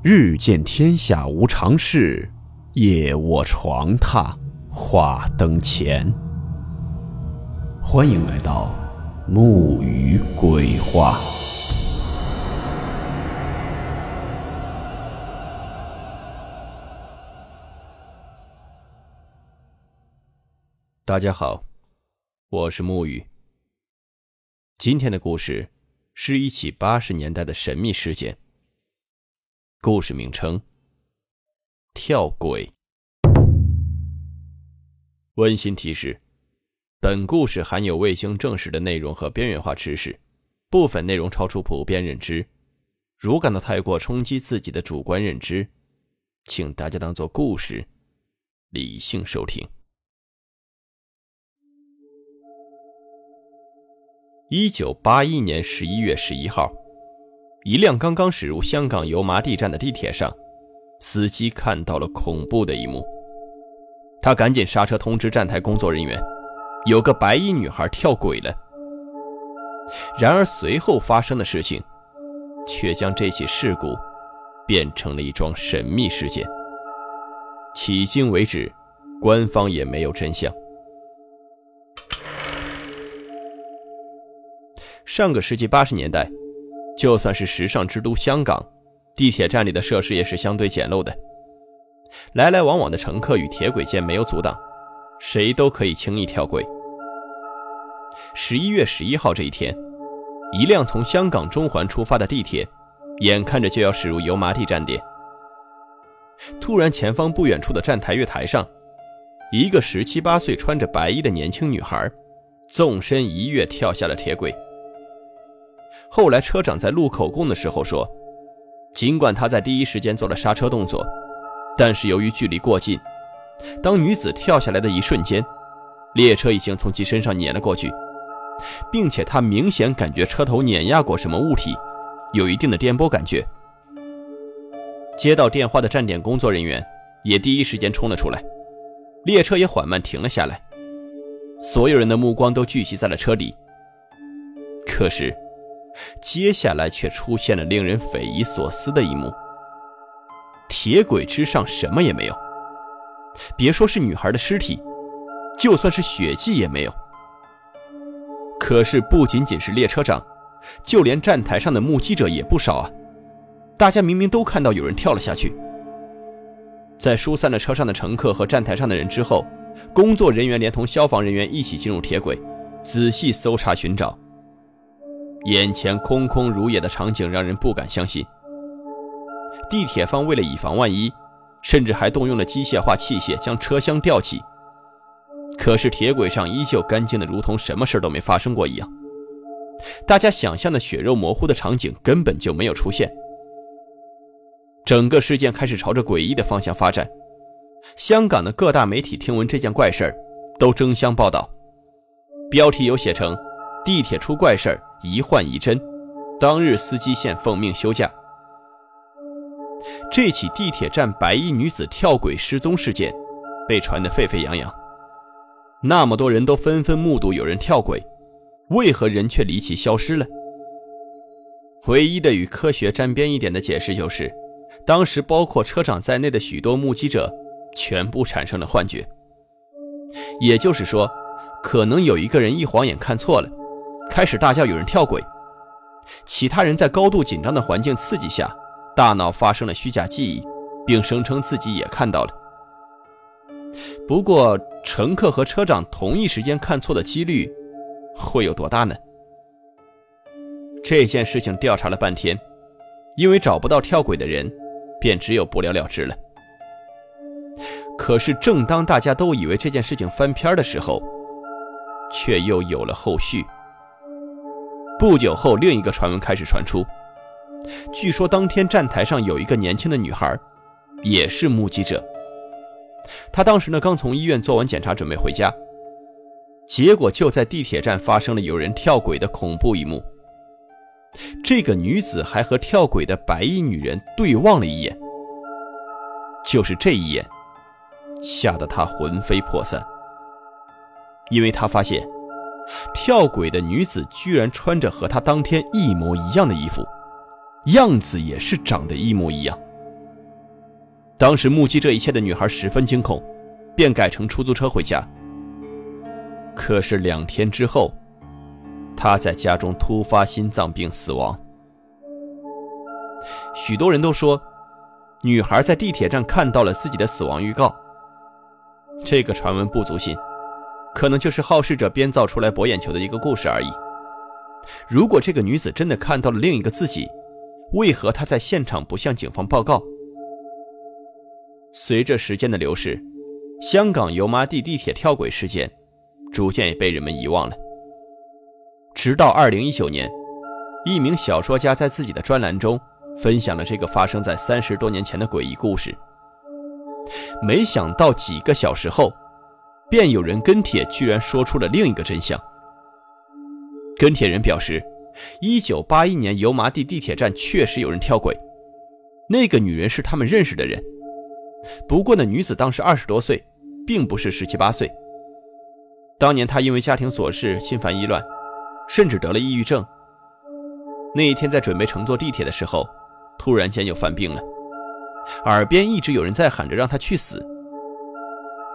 日见天下无常事，夜卧床榻话灯前。欢迎来到木鱼鬼话。大家好，我是木鱼。今天的故事是一起八十年代的神秘事件。故事名称：跳轨。温馨提示：本故事含有未经证实的内容和边缘化知识，部分内容超出普遍认知。如感到太过冲击自己的主观认知，请大家当做故事，理性收听。一九八一年十一月十一号。一辆刚刚驶入香港油麻地站的地铁上，司机看到了恐怖的一幕。他赶紧刹车，通知站台工作人员，有个白衣女孩跳轨了。然而随后发生的事情，却将这起事故变成了一桩神秘事件。迄今为止，官方也没有真相。上个世纪八十年代。就算是时尚之都香港，地铁站里的设施也是相对简陋的。来来往往的乘客与铁轨间没有阻挡，谁都可以轻易跳轨。十一月十一号这一天，一辆从香港中环出发的地铁，眼看着就要驶入油麻地站点。突然，前方不远处的站台月台上，一个十七八岁、穿着白衣的年轻女孩，纵身一跃跳下了铁轨。后来车长在录口供的时候说，尽管他在第一时间做了刹车动作，但是由于距离过近，当女子跳下来的一瞬间，列车已经从其身上碾了过去，并且他明显感觉车头碾压过什么物体，有一定的颠簸感觉。接到电话的站点工作人员也第一时间冲了出来，列车也缓慢停了下来，所有人的目光都聚集在了车里。可是。接下来却出现了令人匪夷所思的一幕：铁轨之上什么也没有，别说是女孩的尸体，就算是血迹也没有。可是不仅仅是列车长，就连站台上的目击者也不少啊！大家明明都看到有人跳了下去。在疏散了车上的乘客和站台上的人之后，工作人员连同消防人员一起进入铁轨，仔细搜查寻找。眼前空空如也的场景让人不敢相信。地铁方为了以防万一，甚至还动用了机械化器械将车厢吊起。可是铁轨上依旧干净的如同什么事都没发生过一样。大家想象的血肉模糊的场景根本就没有出现。整个事件开始朝着诡异的方向发展。香港的各大媒体听闻这件怪事都争相报道，标题有写成。地铁出怪事儿，一幻一真。当日司机现奉命休假。这起地铁站白衣女子跳轨失踪事件被传得沸沸扬扬，那么多人都纷纷目睹有人跳轨，为何人却离奇消失了？唯一的与科学沾边一点的解释就是，当时包括车长在内的许多目击者全部产生了幻觉。也就是说，可能有一个人一晃眼看错了。开始大叫有人跳轨，其他人在高度紧张的环境刺激下，大脑发生了虚假记忆，并声称自己也看到了。不过，乘客和车长同一时间看错的几率会有多大呢？这件事情调查了半天，因为找不到跳轨的人，便只有不了了之了。可是，正当大家都以为这件事情翻篇的时候，却又有了后续。不久后，另一个传闻开始传出。据说当天站台上有一个年轻的女孩，也是目击者。她当时呢刚从医院做完检查，准备回家，结果就在地铁站发生了有人跳轨的恐怖一幕。这个女子还和跳轨的白衣女人对望了一眼，就是这一眼，吓得她魂飞魄散，因为她发现。跳轨的女子居然穿着和她当天一模一样的衣服，样子也是长得一模一样。当时目击这一切的女孩十分惊恐，便改乘出租车回家。可是两天之后，她在家中突发心脏病死亡。许多人都说，女孩在地铁站看到了自己的死亡预告。这个传闻不足信，可能就是好事者编造出来博眼球的一个故事而已。如果这个女子真的看到了另一个自己，为何她在现场不向警方报告？随着时间的流逝，香港油麻地地铁跳轨事件逐渐也被人们遗忘了。直到2019年，一名小说家在自己的专栏中分享了这个发生在三十多年前的诡异故事。没想到几个小时后，便有人跟帖，居然说出了另一个真相。跟帖人表示，1981年油麻地地铁站确实有人跳轨，那个女人是他们认识的人。不过那女子当时二十多岁，并不是十七八岁。当年她因为家庭琐事心烦意乱，甚至得了抑郁症。那一天在准备乘坐地铁的时候，突然间就犯病了。耳边一直有人在喊着让他去死。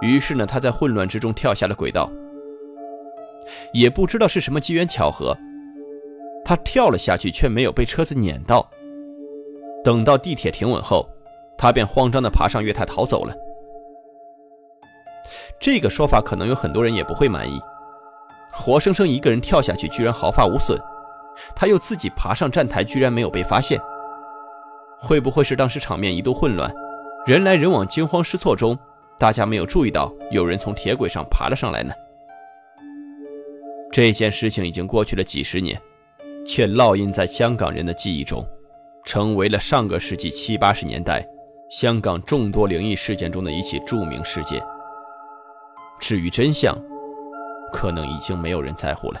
于是呢，他在混乱之中跳下了轨道。也不知道是什么机缘巧合，他跳了下去，却没有被车子碾到。等到地铁停稳后，他便慌张地爬上月台逃走了。这个说法可能有很多人也不会满意。活生生一个人跳下去，居然毫发无损，他又自己爬上站台，居然没有被发现。会不会是当时场面一度混乱，人来人往、惊慌失措中，大家没有注意到有人从铁轨上爬了上来呢？这件事情已经过去了几十年，却烙印在香港人的记忆中，成为了上个世纪七八十年代香港众多灵异事件中的一起著名事件。至于真相，可能已经没有人在乎了。